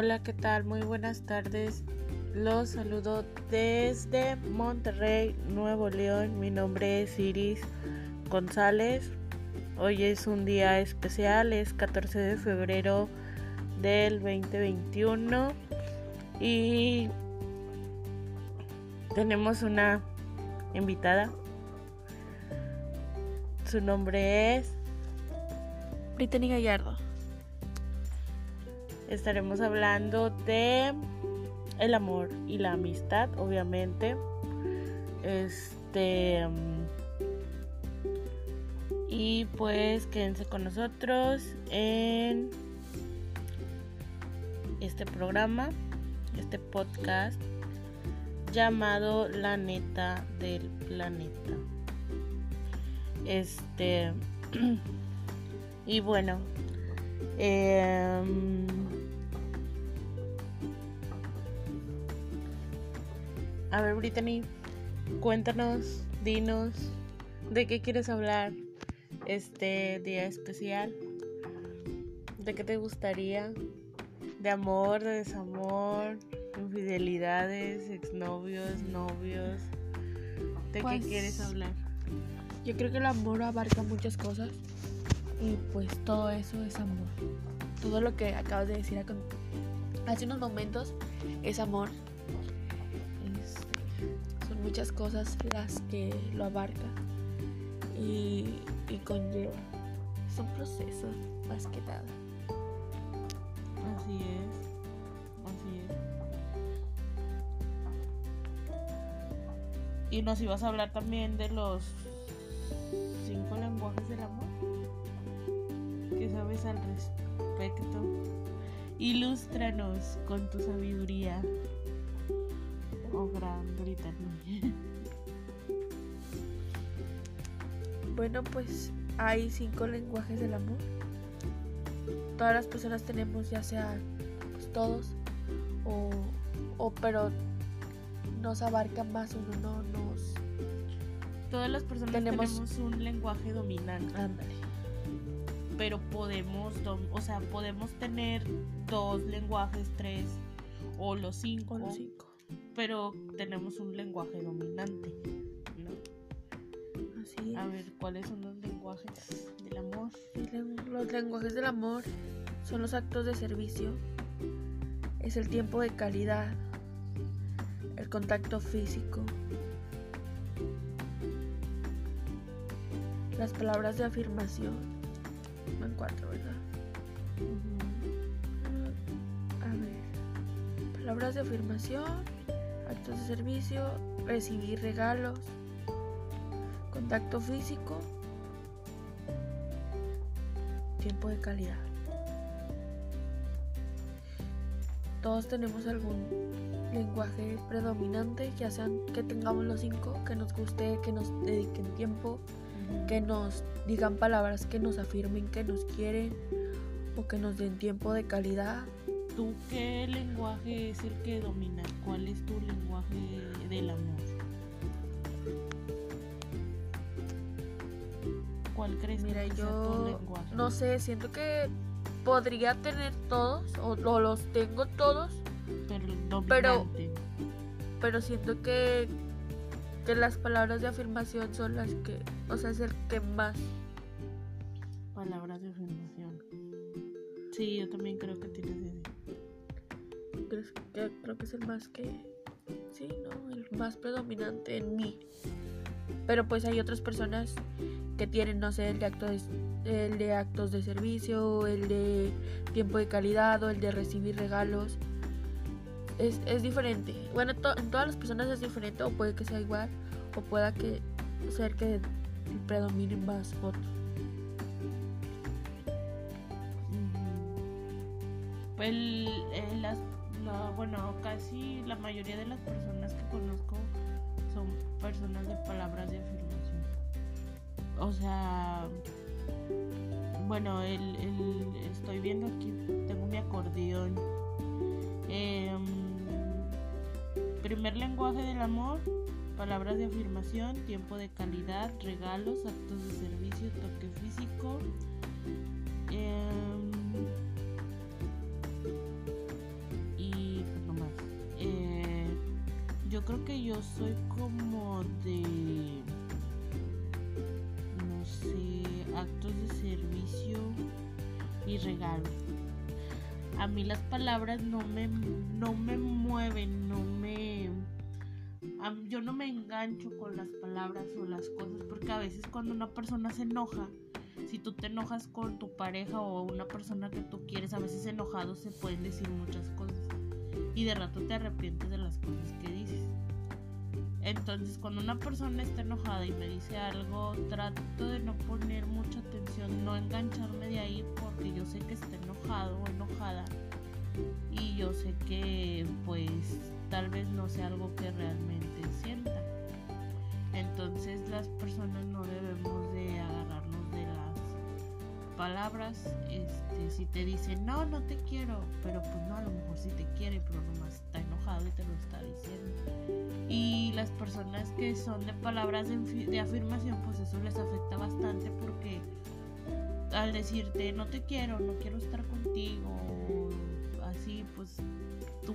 Hola, ¿qué tal? Muy buenas tardes. Los saludo desde Monterrey, Nuevo León. Mi nombre es Iris González. Hoy es un día especial, es 14 de febrero del 2021 y tenemos una invitada. Su nombre es Brittany Gallardo. Estaremos hablando de el amor y la amistad, obviamente. Este y pues quédense con nosotros en este programa, este podcast llamado La neta del planeta. Este y bueno, eh, a ver, Brittany, cuéntanos, dinos, ¿de qué quieres hablar este día especial? ¿De qué te gustaría? ¿De amor, de desamor, infidelidades, exnovios, novios? ¿De Pues, qué quieres hablar? Yo creo que el amor abarca muchas cosas y pues todo eso es amor. Todo lo que acabas de decir hace unos momentos es amor. Muchas cosas las que lo abarca y, y conlleva. Es un proceso más que nada. Así es, así es. Y nos ibas a hablar también de los cinco lenguajes del amor. ¿Qué sabes al respecto? Ilústranos con tu sabiduría. Oh, gran Brittany. Bueno, pues hay cinco lenguajes del amor. Todas las personas tenemos, ya sea pues, todos, o, o pero nos abarca más uno, no nos. Todas las personas Tenemos- tenemos un lenguaje dominante. Ándale. pero podemos, o sea, podemos tener dos lenguajes, tres o los cinco, O los cinco. Pero tenemos un lenguaje dominante. ¿no? Así A es. ver, ¿cuáles son los lenguajes del amor? Los lenguajes del amor son los actos de servicio, es el tiempo de calidad, el contacto físico, las palabras de afirmación. Van cuatro, ¿verdad? A ver. Palabras de afirmación, actos de servicio, recibir regalos, contacto físico, tiempo de calidad. Todos tenemos algún lenguaje predominante, ya sean que tengamos los cinco, que nos guste, que nos dediquen tiempo, que nos digan palabras que nos afirmen que nos quieren o que nos den tiempo de calidad. ¿Tú qué lenguaje es el que domina? ¿Cuál es tu lenguaje del amor? ¿Cuál crees Mira, que sea tu yo lenguaje? no sé, siento que podría tener todos o, o los tengo todos, Pero pero- pero siento que que las palabras de afirmación son las que, o sea, es el que más. Palabras de afirmación. Sí, yo también creo que tienes que, creo que es el más que, sí, no, el más predominante en mí. Pero pues hay otras personas que tienen, no sé, el de actos, el de actos de servicio, el de tiempo de calidad o el de recibir regalos. Es, es diferente. Bueno, en todas las personas es diferente o puede que sea igual o pueda que ser que predominen más otros. Ujú. El, el- las, bueno, casi la mayoría de las personas que conozco son personas de palabras de afirmación. O sea, bueno, el- estoy viendo aquí, tengo mi acordeón. Em, primer lenguaje del amor, palabras de afirmación, tiempo de calidad, regalos, actos de servicio, toque físico. Em, creo que yo soy como de, no sé, actos de servicio y regalo. A mí las palabras no me, no me mueven, no me... Yo no me engancho con las palabras o las cosas porque a veces cuando una persona se enoja, si tú te enojas con tu pareja o una persona que tú quieres, a veces enojados se pueden decir muchas cosas y de rato te arrepientes de las cosas que dices. Entonces, cuando una persona está enojada y me dice algo, trato de no poner mucha atención, no engancharme de ahí porque yo sé que está enojado o enojada y yo sé que pues tal vez no sea algo que realmente sienta. Entonces, las personas no debemos de agarrarnos de las palabras. Este, si te dicen, no, no te quiero, pero pues no, a lo mejor sí te quiere, pero nomás está enojado y te lo está diciendo. Y las personas que son de palabras de, afirmación, pues eso les afecta bastante porque al decirte no te quiero, no quiero estar contigo, así pues tú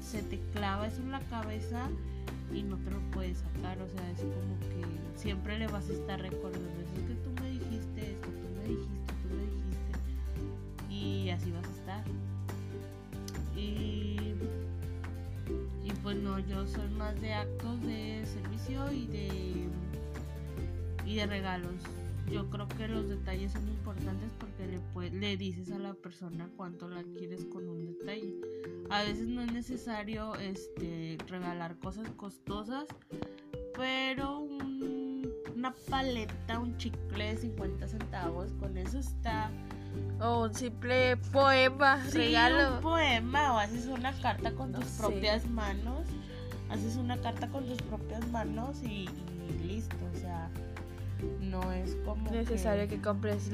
se te clava eso en la cabeza y no te lo puedes sacar, o sea, es como que siempre le vas a estar recordando, es que tú yo soy más de actos de servicio y de y de regalos. Yo creo que los detalles son importantes porque le, le dices a la persona cuánto la quieres con un detalle. A veces no es necesario este regalar cosas costosas, pero una paleta, un chicle de 50 centavos, con eso está o un simple poema, regalo. Un poema o haces una carta con tus propias manos. Haces una carta con tus propias manos y, listo. O sea, no es como. Necesario que, compres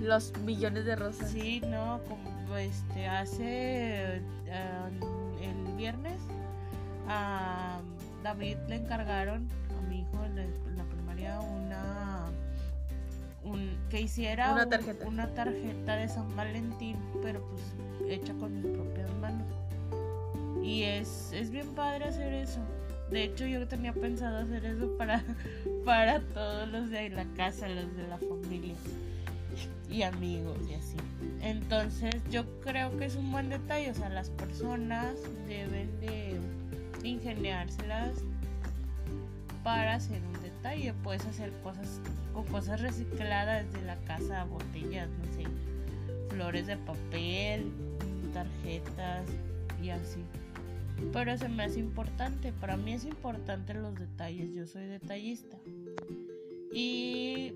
los millones de rosas. Sí, no, como este, hace. Um, el viernes a David le encargaron a mi hijo en la primaria una que hiciera una tarjeta. una tarjeta de San Valentín, pero pues hecha con mis propias manos. Y es, es bien padre hacer eso. De hecho, yo tenía pensado hacer eso para, para todos los de la casa, los de la familia y amigos y así. Entonces, yo creo que es un buen detalle. O sea, las personas deben de ingeniárselas para hacer un detalle. Puedes hacer cosas con cosas recicladas de la casa, botellas, no sé, flores de papel, tarjetas y así. Pero se me hace importante, para mí es importante los detalles, yo soy detallista. Y...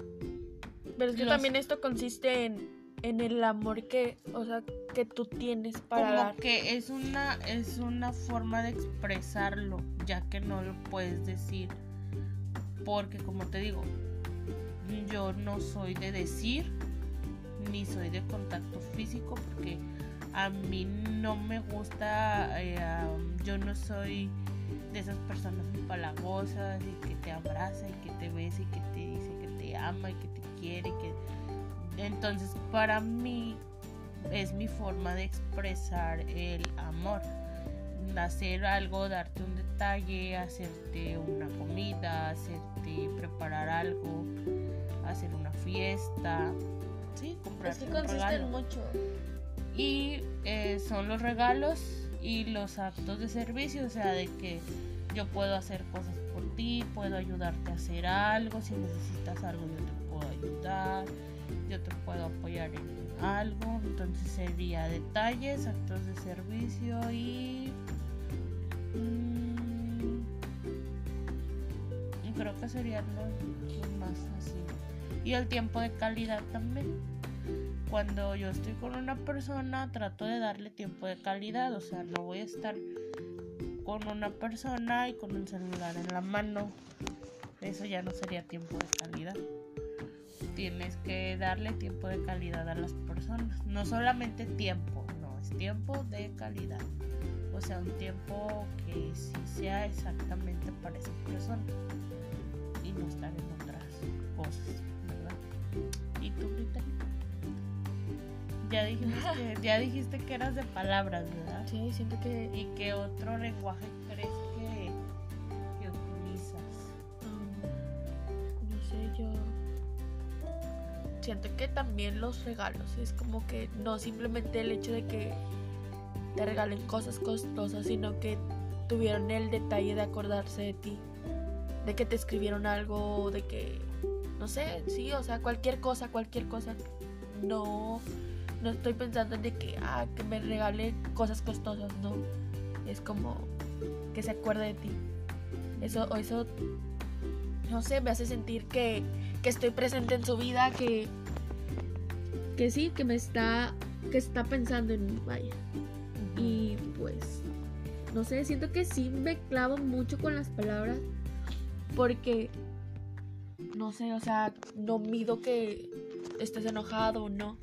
Pero es que también esto consiste en, en el amor que, o sea, que tú tienes para como que es una es una forma de expresarlo, ya que no lo puedes decir porque como te digo, yo no soy de decir ni soy de contacto físico porque a mí no me gusta, eh, yo no soy de esas personas muy palagosas y que te abraza y que te besa y que te dice que te ama y que te quiere. Que... Entonces para mí es mi forma de expresar el amor. Hacer algo, darte un detalle, hacerte una comida, hacerte preparar algo, hacer una fiesta, sí, comprar un mucho. Y eh, son los regalos y los actos de servicio, o sea, de que yo puedo hacer cosas por ti, puedo ayudarte a hacer algo, si necesitas algo yo te puedo ayudar, yo te puedo apoyar en algo, entonces sería detalles, actos de servicio y mmm, creo que serían los más así y el tiempo de calidad también. Cuando yo estoy con una persona trato de darle tiempo de calidad, o sea, no voy a estar con una persona y con un celular en la mano. Eso ya no sería tiempo de calidad. Tienes que darle tiempo de calidad a las personas. No solamente tiempo, no, es tiempo de calidad. O sea, un tiempo que sí sea exactamente para esa persona y no estar en otras cosas. ¿Y tú, Brittany? ya dijiste, ya dijiste que eras de palabras, ¿verdad? Sí, siento que... ¿Y qué otro lenguaje crees que, que utilizas? Um, no sé, yo... Siento que también los regalos, es como que no simplemente el hecho de que te regalen cosas costosas, sino que tuvieron el detalle de acordarse de ti, de que te escribieron algo, de que, no sé, sí, o sea, cualquier cosa, cualquier cosa, no no estoy pensando en de que, ah, que me regale cosas costosas, no. Es como que se acuerde de ti. Eso, eso, no sé, me hace sentir que, que estoy presente en su vida, que, que sí, que me está, que está pensando en mí, vaya. Y pues, no sé, siento que sí me clavo mucho con las palabras porque, no sé, o sea, no mido que estés enojado o no.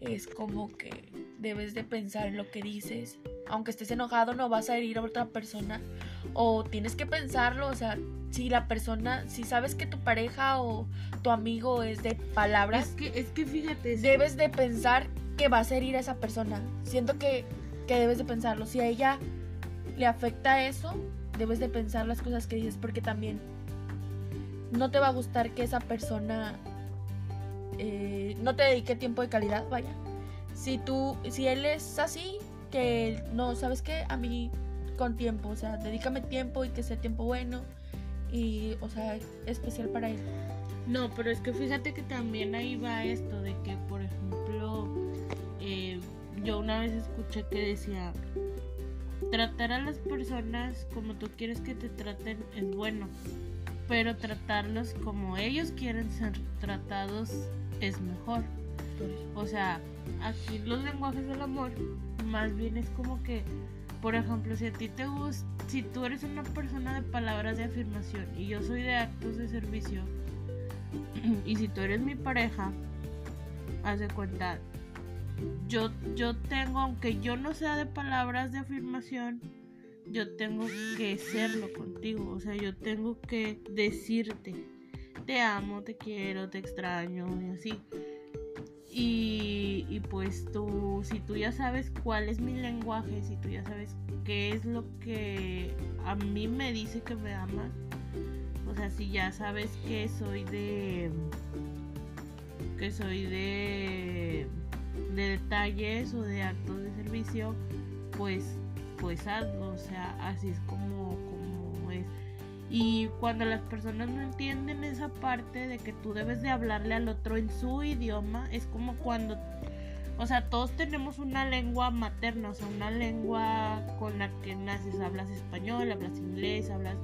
Es como que debes de pensar en lo que dices. Aunque estés enojado no vas a herir a otra persona. O tienes que pensarlo, o sea, si la persona, si sabes que tu pareja o tu amigo es de palabras. Es que, es que fíjate. Debes de pensar que vas a herir a esa persona. Siento que, que debes de pensarlo. Si a ella le afecta eso, debes de pensar las cosas que dices porque también no te va a gustar que esa persona eh, no te dedique tiempo de calidad, vaya. Si tú, si él es así, que no, ¿sabes qué? A mí con tiempo, o sea, dedícame tiempo y que sea tiempo bueno y, o sea, especial para él. No, pero es que fíjate que también ahí va esto de que, por ejemplo, eh, yo una vez escuché que decía, tratar a las personas como tú quieres que te traten es bueno, pero tratarlos como ellos quieren ser tratados es mejor. O sea, aquí los lenguajes del amor más bien es como que, por ejemplo, si a ti te gusta, si tú eres una persona de palabras de afirmación y yo soy de actos de servicio, y si tú eres mi pareja, haz de cuenta, yo, yo tengo, aunque yo no sea de palabras de afirmación, yo tengo que serlo contigo, o sea, yo tengo que decirte, te amo, te quiero, te extraño y así. Y, y, pues tú, si tú ya sabes cuál es mi lenguaje, si tú ya sabes qué es lo que a mí me dice que me ama, o sea, si ya sabes que soy de, que soy de, de detalles o de actos de servicio, pues, pues hazlo, o sea, así es como, como es. Y cuando las personas no entienden esa parte de que tú debes de hablarle al otro en su idioma, es como cuando, o sea, todos tenemos una lengua materna, o sea, una lengua con la que naces, hablas español, hablas inglés, hablas...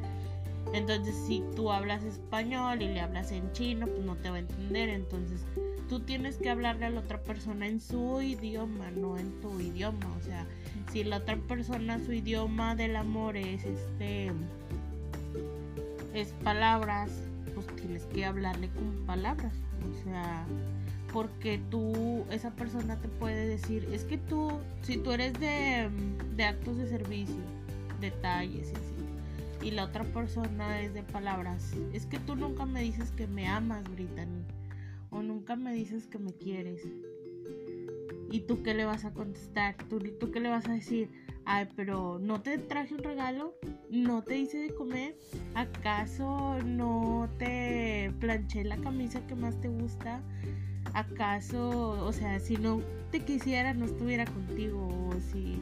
Entonces, si tú hablas español y le hablas en chino, pues no te va a entender. Entonces, tú tienes que hablarle a la otra persona en su idioma, no en tu idioma. O sea, si la otra persona, su idioma del amor es este es palabras, pues tienes que hablarle con palabras. O sea, porque tú, esa persona te puede decir, es que tú, si tú eres de, de actos de servicio, detalles y y la otra persona es de palabras, es que tú nunca me dices que me amas, Brittany, o nunca me dices que me quieres. ¿Y tú qué le vas a contestar? ¿Tú, tú qué le vas a decir? Ay, pero ¿no te traje un regalo? ¿No te hice de comer? ¿Acaso no te planché la camisa que más te gusta? ¿Acaso, o sea, si no te quisiera, no estuviera contigo? O si,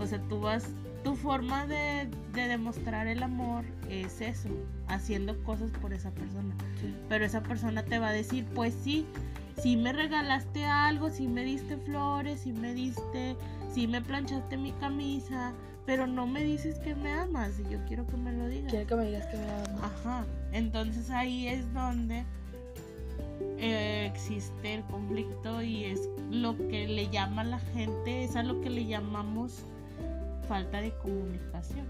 o sea, tú vas, tu forma de, de demostrar el amor es eso, haciendo cosas por esa persona. Sí. Pero esa persona te va a decir, pues sí, si me regalaste algo, si me diste flores, si me diste, si me planchaste mi camisa, pero no me dices que me amas y yo quiero que me lo digas. Quiero que me digas que me amas. Ajá, entonces ahí es donde eh, existe el conflicto y es lo que le llama a la gente, es a lo que le llamamos falta de comunicación.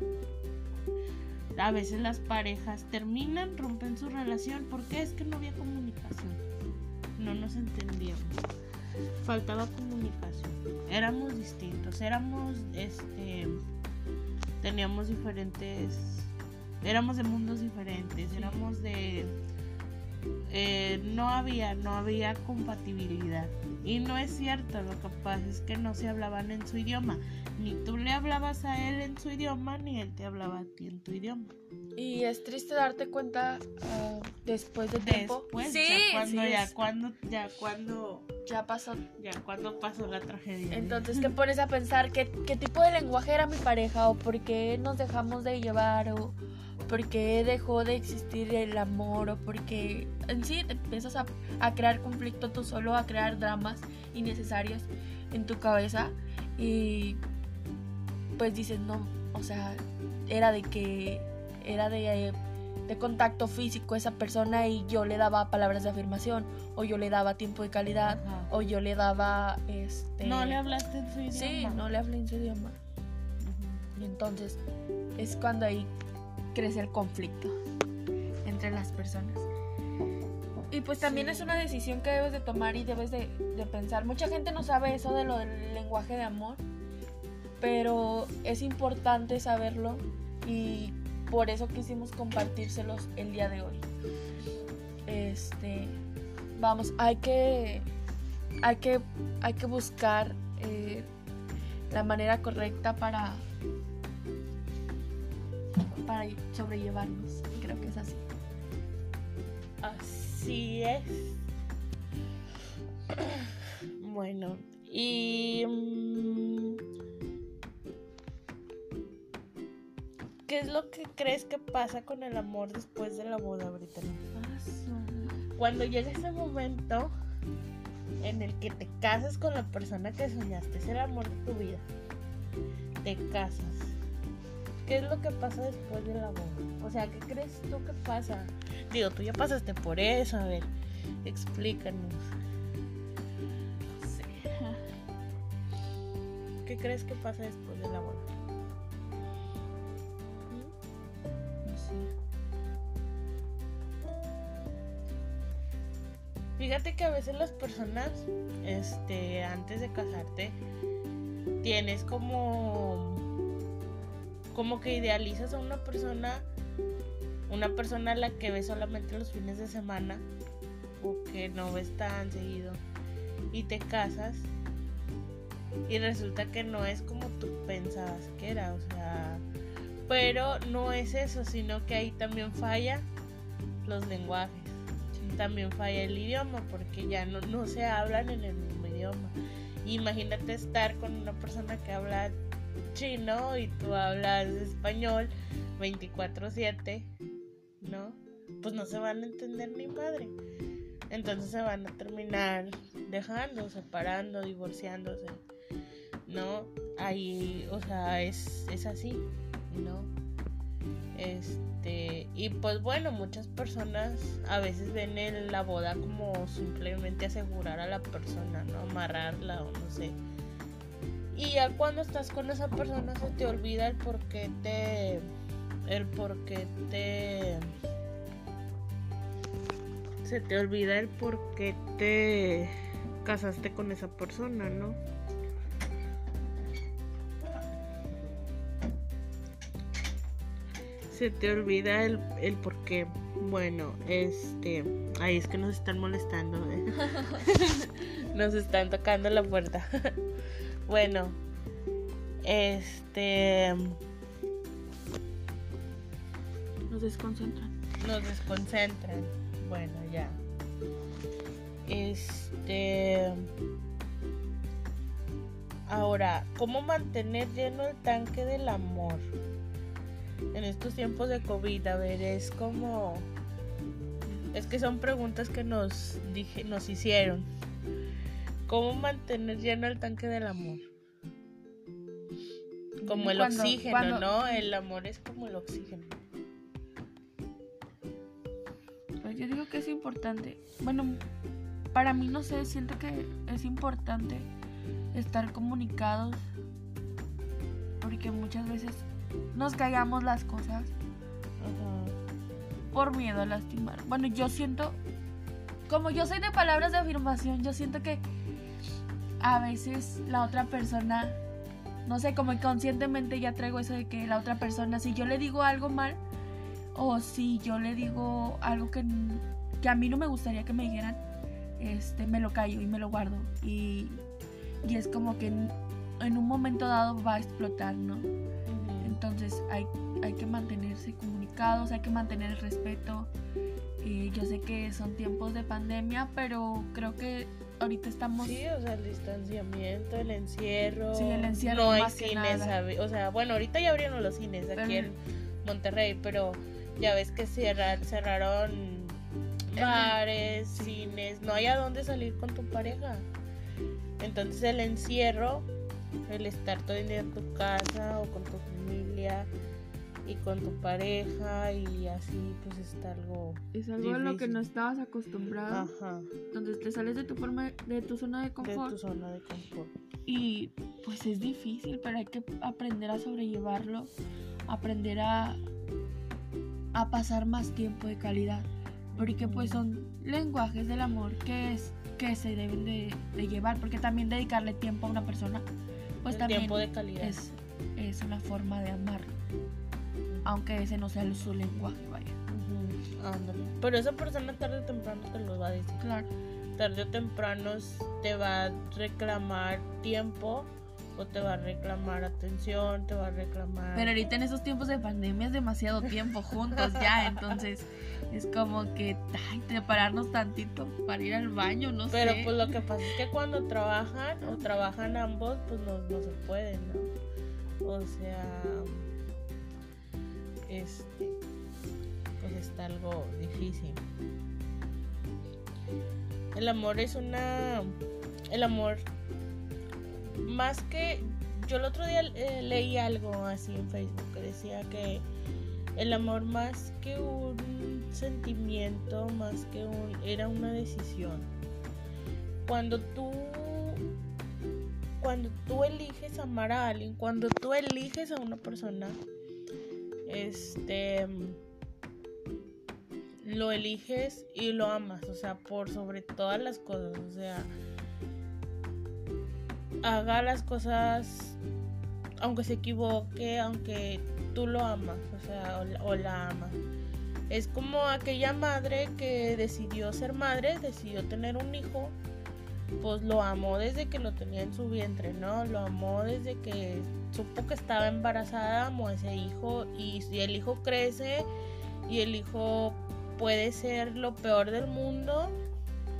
A veces las parejas terminan, rompen su relación porque es que no había comunicación no nos entendíamos. Faltaba comunicación. Éramos distintos, éramos, este, teníamos diferentes, éramos de mundos diferentes, éramos de, eh, no había, no había compatibilidad. Y no es cierto, lo que pasa es que no se hablaban en su idioma. Ni tú le hablabas a él en su idioma, ni él te hablaba a ti en tu idioma. Y es triste darte cuenta, uh, después de tiempo. Después, sí, ya cuando, sí, ya es- cuando, ya cuando, ya pasó. ya cuando pasó la tragedia. Entonces te pones a pensar qué, qué tipo de lenguaje era mi pareja o por qué nos dejamos de llevar o por qué dejó de existir el amor o porque en sí te empiezas a, a crear conflicto tú solo, a crear dramas innecesarios en tu cabeza. Y pues dices no, o sea, era de que era de, de contacto físico esa persona y yo le daba palabras de afirmación o yo le daba tiempo de calidad Ajá. o yo le daba este No le hablaste en su idioma. sí no le hablé en su idioma y entonces es cuando ahí crece el conflicto entre las personas y pues también Sí. es una decisión que debes de tomar y debes de, de pensar mucha gente no sabe eso de lo del lenguaje de amor pero es importante saberlo y por eso quisimos compartírselos el día de hoy. Este vamos hay que hay que hay que buscar eh, la manera correcta para para sobrellevarnos. Creo que es así. Así es. Bueno, y... mm, ¿Qué es lo que crees que pasa con el amor después de la boda, Brittany? Cuando llega ese momento en el que te casas con la persona que soñaste, es el amor de tu vida. Te casas. ¿Qué es lo que pasa después de la boda? O sea, ¿qué crees tú que pasa? Digo, tú ya pasaste por eso, a ver, explícanos. ¿Qué crees que pasa después de la boda? Fíjate que a veces las personas, este, antes de casarte, tienes como, como que idealizas a una persona, una persona a la que ves solamente los fines de semana o que no ves tan seguido y te casas y resulta que no es como tú pensabas que era, o sea, pero no es eso, sino que ahí también falla los lenguajes también falla el idioma porque ya no, no se hablan en el mismo idioma. Imagínate estar con una persona que habla chino y tú hablas español 24/7, ¿no? Pues no se van a entender ni madre. Entonces se van a terminar dejando, separando, divorciándose, ¿no? Ahí, o sea, es, es así, ¿no? Este, y pues bueno, muchas personas a veces ven la boda como simplemente asegurar a la persona, ¿no? Amarrarla o no sé. Y ya cuando estás con esa persona se te olvida el por qué te. El por qué te. Se te olvida el por qué te casaste con esa persona, ¿no? Se te olvida el, el por qué. Bueno, este. Ahí es que nos están molestando. ¿eh? nos están tocando la puerta. bueno, este. nos desconcentran Nos desconcentran. Bueno, ya. Este. Ahora, ¿cómo mantener lleno el tanque del amor? En estos tiempos de COVID, a ver, es como. Es que son preguntas que nos, dije, nos hicieron. ¿Cómo mantener lleno el tanque del amor? Como el Cuando- oxígeno, cuando- ¿no? El amor es como el oxígeno. Pues yo digo que es importante. Bueno, para mí no sé, siento que es importante estar comunicados. Porque muchas veces nos callamos las cosas por miedo a lastimar. Bueno, yo siento, como yo soy de palabras de afirmación, yo siento que a veces la otra persona, no sé, como inconscientemente ya traigo eso de que la otra persona, si yo le digo algo mal, o si yo le digo algo que a mí no me gustaría que me dijeran, este, me lo callo y me lo guardo. Y, y es como que en, en un momento dado va a explotar, ¿no? Entonces hay, hay que mantenerse comunicados, hay que mantener el respeto Eh, yo sé que son tiempos de pandemia, pero creo que ahorita estamos... Sí, o sea, el distanciamiento, el encierro. Sí, el encierro No hay más cines, o sea, bueno, ahorita ya abrieron los cines aquí en Monterrey, pero ya ves que cierra- cerraron bares, sí. cines, no hay a dónde salir con tu pareja. Entonces el encierro, el estar todo el día en tu casa o con tu familia y con tu pareja y así pues está algo Es algo a lo que no estabas acostumbrado, ajá, donde te sales de tu forma, de tu zona de de confort. tu zona de confort. y pues es difícil, pero hay que aprender a sobrellevarlo, aprender a a pasar más tiempo de calidad, porque pues son lenguajes del amor que es que se deben de, de llevar, porque también dedicarle tiempo a una persona, pues El también tiempo de calidad. es, es una forma de amar, aunque ese no sea el- su lenguaje, vaya. Ándale. Pero esa persona tarde o temprano te lo va a decir. Claro. Tarde o temprano te va a reclamar tiempo o te va a reclamar atención, te va a reclamar... Pero ahorita en esos tiempos de pandemia es demasiado tiempo juntos ya, entonces es como que ay, prepararnos tantito para ir al baño, no Pero sé. pues lo que pasa es que cuando trabajan o trabajan ambos, pues no, no se pueden, ¿no? O sea, este, pues está algo difícil. El amor es una, el amor, más que, yo el otro día eh, leí algo así en Facebook que decía que el amor más que un sentimiento, más que un, era una decisión. Cuando tú, cuando tú eliges amar a alguien, cuando tú eliges a una persona, este, lo eliges y lo amas, o sea, por sobre todas las cosas, o sea, haga las cosas, aunque se equivoque, aunque tú lo amas, o sea, o la, o la amas. Es como aquella madre que decidió ser madre, decidió tener un hijo, pues lo amó desde que lo tenía en su vientre, ¿no? Lo amó desde que supo que estaba embarazada, amó a ese hijo y si el hijo crece y el hijo puede ser lo peor del mundo,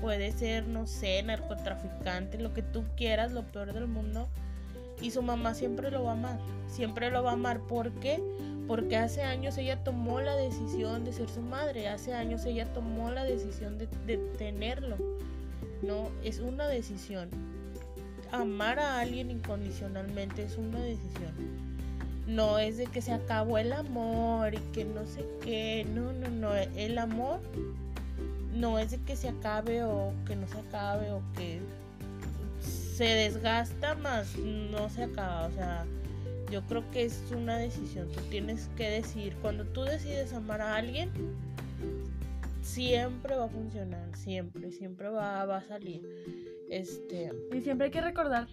puede ser, no sé, narcotraficante, lo que tú quieras, lo peor del mundo. Y su mamá siempre lo va a amar, siempre lo va a amar. ¿Por qué? Porque hace años ella tomó la decisión de ser su madre, hace años ella tomó la decisión de, de tenerlo. No, es una decisión. Amar a alguien incondicionalmente es una decisión. No es de que se acabó el amor y que no sé qué. No, no, no. El amor no es de que se acabe o que no se acabe o que se desgasta más no se acaba. O sea, yo creo que es una decisión. Tú tienes que decir, cuando tú decides amar a alguien, siempre va a funcionar, siempre, siempre va, va a salir. Este, Y siempre hay que recordar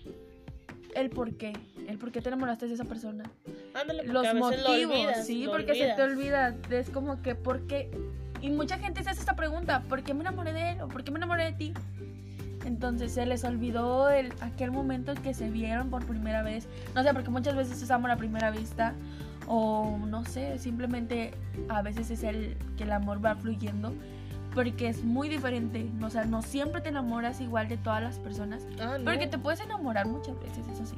el por qué, el por qué te enamoraste de esa persona. ándale, Los lo motivos, olvidas, sí, lo porque se te olvida. Es como que, ¿por qué? Y mucha gente se hace esta pregunta, ¿por qué me enamoré de él? ¿O por qué me enamoré de ti? Entonces se les olvidó el, aquel momento en que se vieron por primera vez. No sé, porque muchas veces es amor a primera vista. O no sé, simplemente a veces es el que el amor va fluyendo. Porque es muy diferente. O sea, no siempre te enamoras igual de todas las personas. Ah, no. Porque te puedes enamorar muchas veces, eso sí.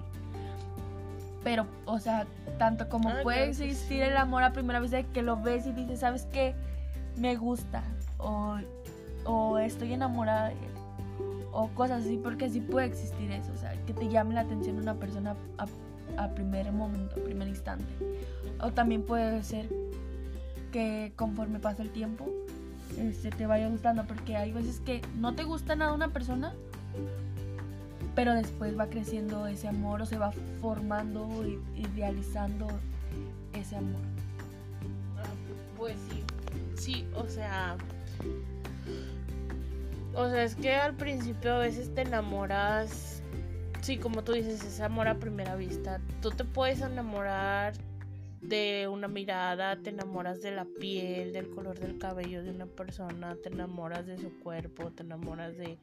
Pero, o sea, tanto como Ah, puede existir sí. el amor a primera vez de que lo ves y dices, ¿sabes qué? Me gusta. O, o estoy enamorada de él. O cosas así, porque sí puede existir eso. O sea, que te llame la atención una persona a, a primer momento, a primer instante. O también puede ser que conforme pasa el tiempo, este, te vaya gustando. Porque hay veces que no te gusta nada una persona, pero después va creciendo ese amor o se va formando idealizando ese amor. Pues sí, sí, o sea, o sea, es que al principio a veces te enamoras, sí, como tú dices, es amor a primera vista. Tú te puedes enamorar de una mirada, te enamoras de la piel, del color del cabello de una persona, te enamoras de su cuerpo, te enamoras de...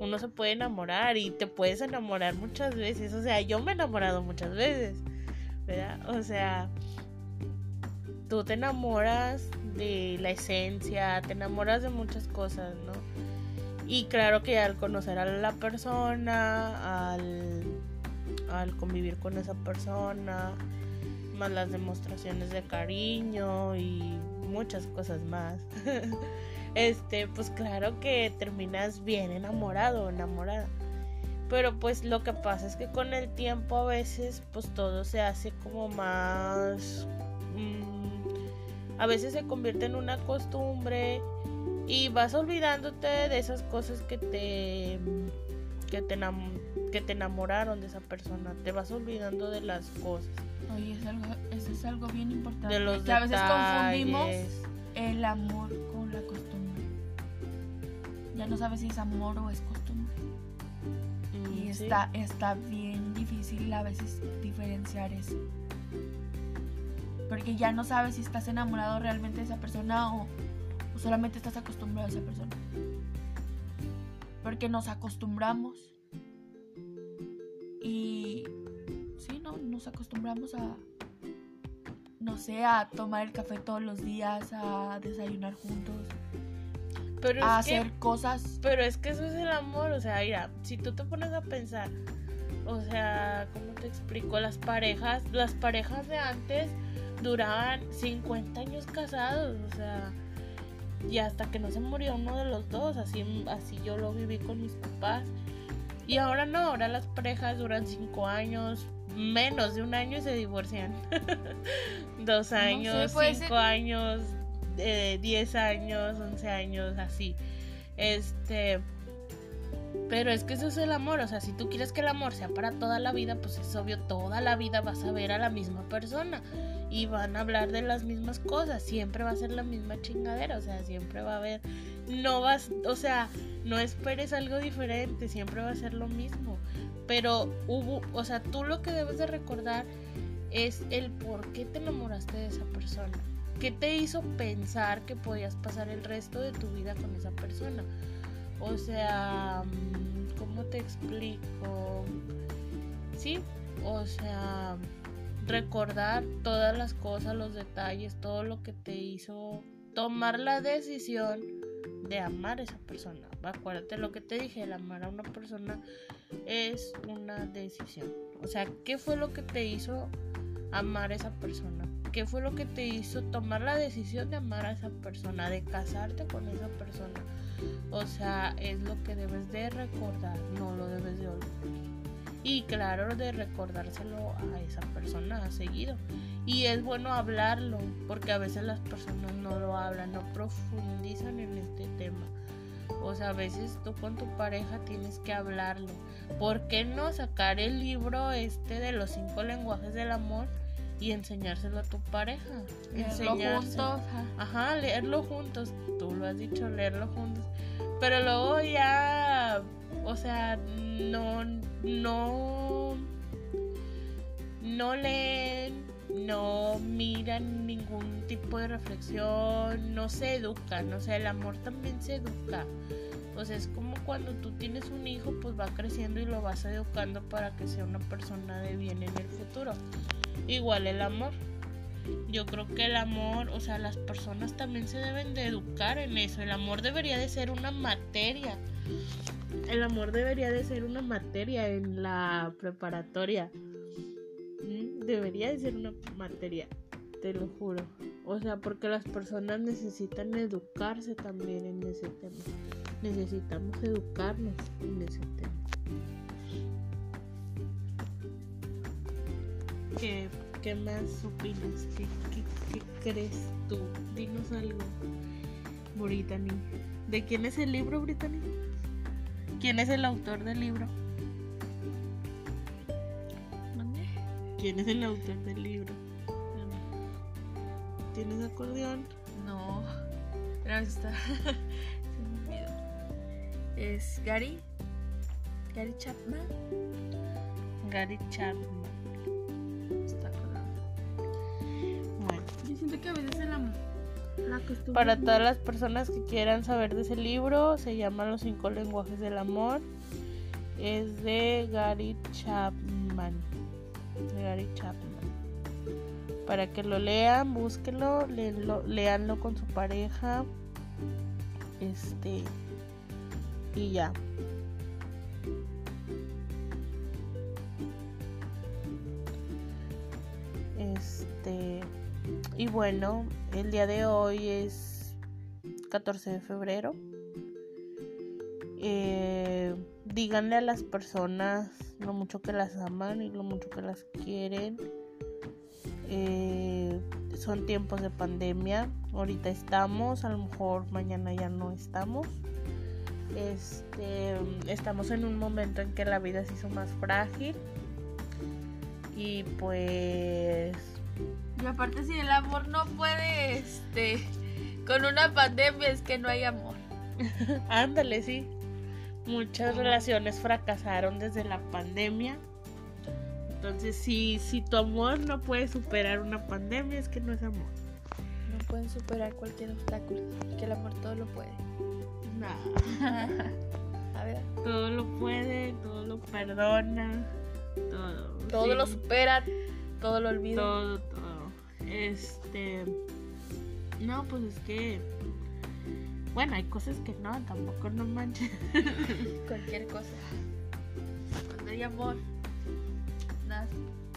Uno se puede enamorar y te puedes enamorar muchas veces, o sea, yo me he enamorado muchas veces, ¿verdad? O sea, tú te enamoras de la esencia, te enamoras de muchas cosas, ¿no? Y claro que al conocer a la persona, al, al convivir con esa persona, más las demostraciones de cariño y muchas cosas más. este, pues claro que terminas bien enamorado o enamorada. Pero pues lo que pasa es que con el tiempo a veces pues todo se hace como más... Mm, a veces se convierte en una costumbre y vas olvidándote de esas cosas que te que te, que te enamoraron de esa persona. Te vas olvidando de las cosas. Oye, es algo, eso es algo bien importante. De los que a veces confundimos el amor con la costumbre. Ya no sabes si es amor o es costumbre. Mm, Y sí. está, está bien difícil a veces diferenciar eso. Porque ya no sabes si estás enamorado realmente de esa persona o, o solamente estás acostumbrado a esa persona. Porque nos acostumbramos. Y nos acostumbramos a, no sé, a tomar el café todos los días, a desayunar juntos, Pero a es que hacer cosas. Pero es que eso es el amor, o sea, mira, si tú te pones a pensar, o sea, ¿cómo te explico? Las parejas, las parejas de antes duraban 50 años casados, o sea, y hasta que no se murió uno de los dos, así, así yo lo viví con mis papás. Y ahora no, ahora las parejas duran 5 años, menos de un año y se divorcian. Dos años, cinco ser- años, eh, 10 años, 11 años, así. Este. Pero es que eso es el amor, o sea, si tú quieres que el amor sea para toda la vida, pues es obvio, toda la vida vas a ver a la misma persona y van a hablar de las mismas cosas, siempre va a ser la misma chingadera, o sea, siempre va a haber, no vas, o sea, no esperes algo diferente, siempre va a ser lo mismo, pero hubo, o sea, tú lo que debes de recordar es el por qué te enamoraste de esa persona, qué te hizo pensar que podías pasar el resto de tu vida con esa persona. O sea, mm, ¿cómo te explico? Sí, o sea, recordar todas las cosas, los detalles, todo lo que te hizo tomar la decisión de amar a esa persona. Acuérdate lo que te dije, el amar a una persona es una decisión. O sea, ¿qué fue lo que te hizo amar a esa persona? ¿Qué fue lo que te hizo tomar la decisión de amar a esa persona, de casarte con esa persona? O sea, es lo que debes de recordar, no lo debes de olvidar. Y claro, de recordárselo a esa persona seguido. Y es bueno hablarlo, porque a veces las personas no lo hablan, no profundizan en este tema. O sea, a veces tú con tu pareja tienes que hablarlo. ¿Por qué no sacar el libro este de los cinco lenguajes del amor y enseñárselo a tu pareja? Leerlo juntos. ajá. Ajá, leerlo juntos. Tú lo has dicho, leerlo juntos. Pero luego ya, o sea, no, no, no leen, no miran ningún tipo de reflexión, no se educan. O sea, el amor también se educa. O sea, es como cuando tú tienes un hijo, pues va creciendo y lo vas educando para que sea una persona de bien en el futuro. Igual el amor. Yo creo que el amor, o sea, las personas también se deben de educar en eso. El amor debería de ser una materia. El amor debería de ser una materia en la preparatoria. Mm, Debería de ser una materia, te lo juro. O sea, porque las personas necesitan educarse también en ese tema. Necesitamos educarnos en ese tema. ¿Qué, qué más opinas? ¿Qué, qué, qué crees tú? Dinos algo, Brittany. ¿De quién es el libro, Brittany? ¿Quién es el autor del libro? ¿Mande? ¿Quién es el autor del libro? ¿Tienes acordeón? No. Pero está. Se. Es Gary. Gary Chapman. Gary Chapman. Está. Bueno, Yo siento que a veces el amor. La costumbre. para todas las personas que quieran saber de ese libro, se llama Los cinco lenguajes del amor. Es de Gary Chapman. De Gary Chapman. para que lo lean, búsquenlo, léanlo, léanlo con su pareja. Este y ya. Este y bueno, el día de hoy es 14 de febrero. Eh, díganle a las personas lo mucho que las aman y lo mucho que las quieren. Eh, son tiempos de pandemia. Ahorita estamos, a lo mejor mañana ya no estamos. Este, estamos en un momento en que la vida se hizo más frágil. Y pues. Y aparte, si el amor no puede, este. Con una pandemia es que no hay amor. Ándale, sí. Muchas relaciones fracasaron desde la pandemia. Entonces, si, si tu amor no puede superar una pandemia, es que no es amor. No pueden superar cualquier obstáculo, que el amor todo lo puede. A ver. Todo lo puede, todo lo perdona, todo. Todo lo supera, todo lo olvida. Todo, todo. Este. No, pues es que. Bueno, hay cosas que no, tampoco no manches. Cualquier cosa. Cuando hay amor, nada,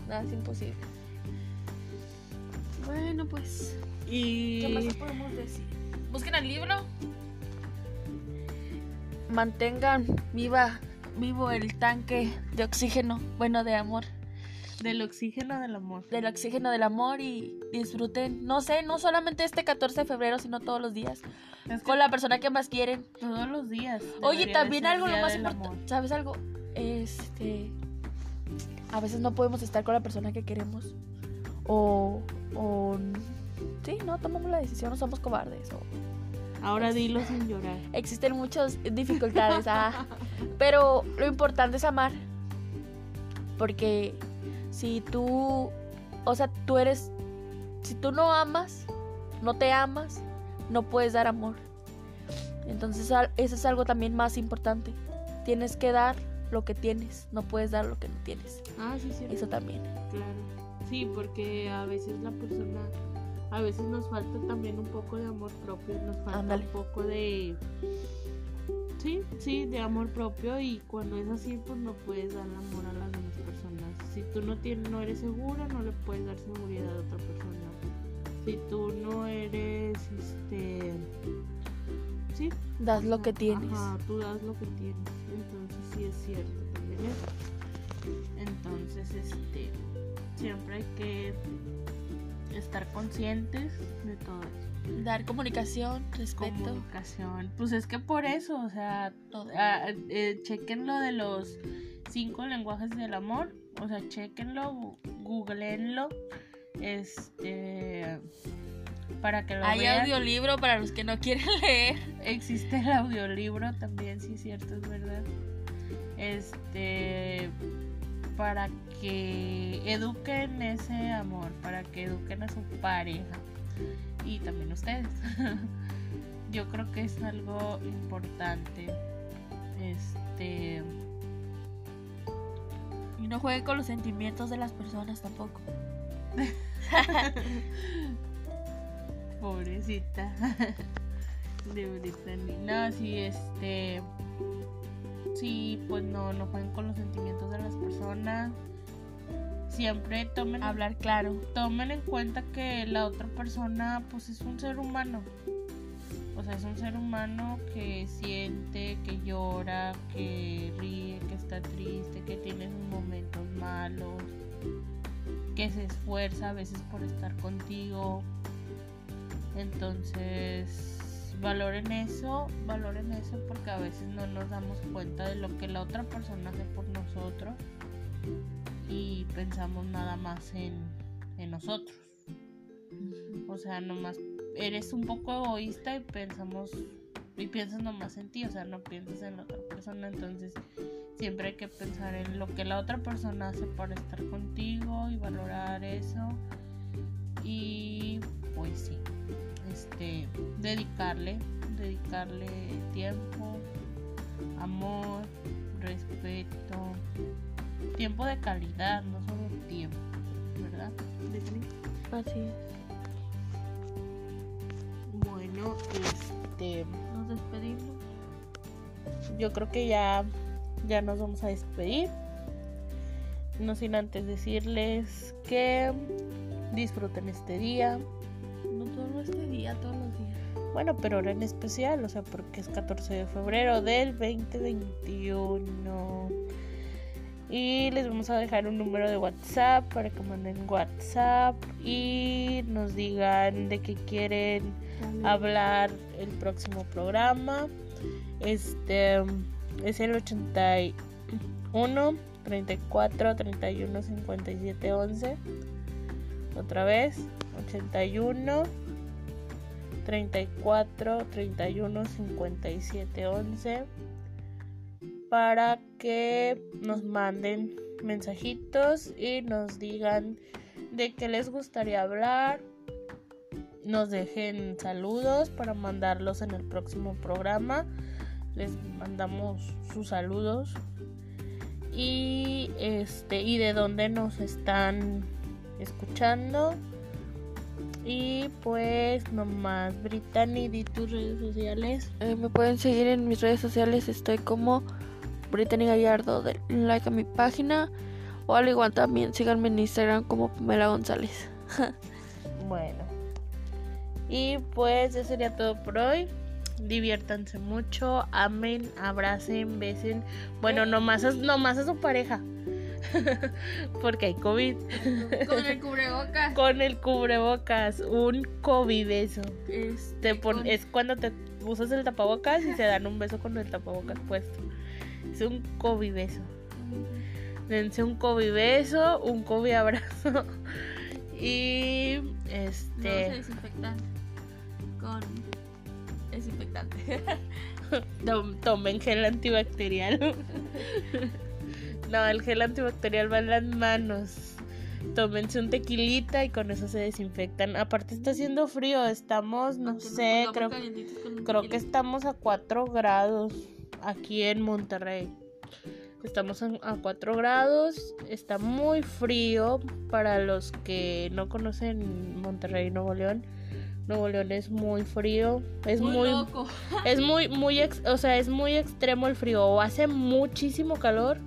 nada es imposible. Bueno, pues. Y. ¿Qué más podemos decir? Busquen el libro. Mantengan viva, vivo el tanque de oxígeno, bueno, de amor. Del oxígeno del amor. Del oxígeno del amor y disfruten, no sé, no solamente este 14 de febrero, sino todos los días. Es que Con la persona que más quieren. todos los días. Oye, también algo lo más importante. ¿Sabes algo? Este. A veces no podemos estar con la persona que queremos. O. O. Sí, no tomamos la decisión, no somos cobardes. O, Ahora dilo sin llorar. existen muchas dificultades. ah, pero lo importante es amar. Porque si tú. O sea, tú eres. Si tú no amas, no te amas, no puedes dar amor. Entonces, eso es algo también más importante. Tienes que dar lo que tienes, no puedes dar lo que no tienes. Ah, sí, sí. Eso también. Claro. Sí, porque a veces la persona, a veces nos falta también un poco de amor propio, nos falta un poco de, sí, sí, de amor propio y cuando es así, pues no puedes dar amor a las demás personas. Si tú no tienes, no eres segura, no le puedes dar seguridad a otra persona. Si tú no eres, este, sí, Das lo que tienes. Ajá, tú das lo que tienes. Entonces sí es cierto también eso. Entonces, este, siempre hay que estar conscientes de todo eso. Dar comunicación, respeto. Comunicación. Pues es que por eso, o sea, todo. ah, eh, chequen lo de los cinco lenguajes del amor. O sea, chequenlo, googleenlo. Este. Para que lo Hay vean. audiolibro para los que no quieren leer. Existe el audiolibro también, sí cierto, es verdad. Este para que eduquen ese amor, para que eduquen a su pareja y también ustedes. Yo creo que es algo importante. Este Y no jueguen con los sentimientos de las personas tampoco. Pobrecita. De Brittany. No, sí, este. Sí, pues no, no jueguen con los sentimientos de las personas. Siempre tomen, Hablar claro. tomen en cuenta que la otra persona, pues es un ser humano. O sea, es un ser humano que siente, que llora, que ríe, que está triste, que tiene sus momentos malos, que se esfuerza a veces por estar contigo. Entonces, valoren eso, valoren eso porque a veces no nos damos cuenta de lo que la otra persona hace por nosotros y pensamos nada más en, en nosotros. O sea, nomás eres un poco egoísta y pensamos y piensas nomás en ti, o sea, no piensas en la otra persona, entonces siempre hay que pensar en lo que la otra persona hace para estar contigo y valorar eso. Y pues sí, este dedicarle, dedicarle tiempo, amor, respeto, tiempo de calidad, no solo tiempo, ¿verdad? Así es. Bueno, este, Nos despedimos. yo creo que ya, ya nos vamos a despedir. No sin antes decirles que disfruten este día. Todo este día, todos los días. Bueno, pero ahora en especial, o sea, porque es 14 de febrero del 2021. Y les vamos a dejar un número de WhatsApp para que manden WhatsApp y nos digan de qué quieren hablar el próximo programa. Este es el 81 34 31 57 11. Otra vez, 81 34 31 57 11 para que nos manden mensajitos y nos digan de qué les gustaría hablar. Nos dejen saludos para mandarlos en el próximo programa. Les mandamos sus saludos. Y este y de dónde nos están escuchando y pues nomás Brittany di tus redes sociales Eh, me pueden seguir en mis redes sociales. Estoy como Brittany Gallardo. Den like a mi página. O al igual también síganme en Instagram como Pamela González. Bueno. Y pues eso sería todo por hoy. Diviértanse mucho, amen, abracen, besen. Bueno, nomás a, nomás a su pareja. Porque hay COVID. Con el cubrebocas. Con el cubrebocas, un COVID beso. Este, Te pon- con- Es cuando te usas el tapabocas y se dan un beso con el tapabocas puesto. Es un COVID beso. Dense un COVID beso, un COVID abrazo. Y No se este. desinfectan con desinfectante. Tom- Tomen gel antibacterial. No, el gel antibacterial va en las manos. Tómense un tequilita y con eso se desinfectan. Aparte está haciendo frío, estamos, no sé, pongamos creo, creo que estamos a 4 grados aquí en Monterrey. Estamos a 4 grados, está muy frío para los que no conocen Monterrey, Nuevo León. Nuevo León es muy frío, es muy, loco. es muy, muy, ex- o sea, es muy extremo el frío. O hace muchísimo calor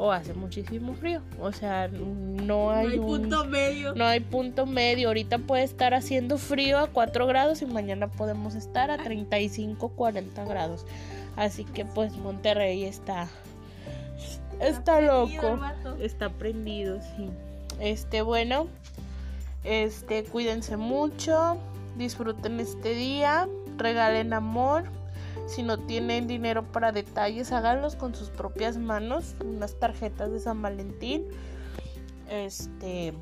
o hace muchísimo frío. O sea, no No hay, hay un, punto medio. no hay punto medio. Ahorita puede estar haciendo frío a 4 grados y mañana podemos estar a 35, 40 grados. Así que pues Monterrey está, está loco. Está prendido, sí. Este, bueno, este, cuídense mucho, disfruten este día, regalen amor. Si no tienen dinero para detalles, háganlos con sus propias manos, unas tarjetas de San Valentín. Este,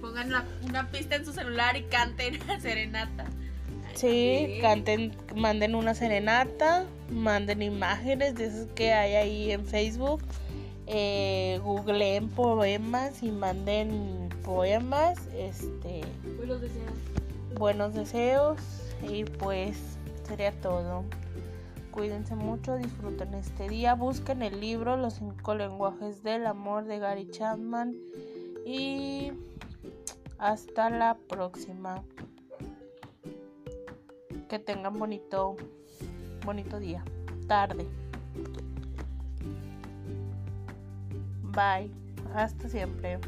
Pongan una pista en su celular y canten serenata. sí, Sí. canten, manden una serenata, manden imágenes de esas que hay ahí en Facebook. Eh, googleen poemas y manden poemas. Este. Buenos deseos. buenos deseos y pues sería todo. Cuídense mucho, disfruten este día, busquen el libro Los cinco lenguajes del amor de Gary Chapman y hasta la próxima. Que tengan bonito bonito día, tarde. Bye. Hasta siempre.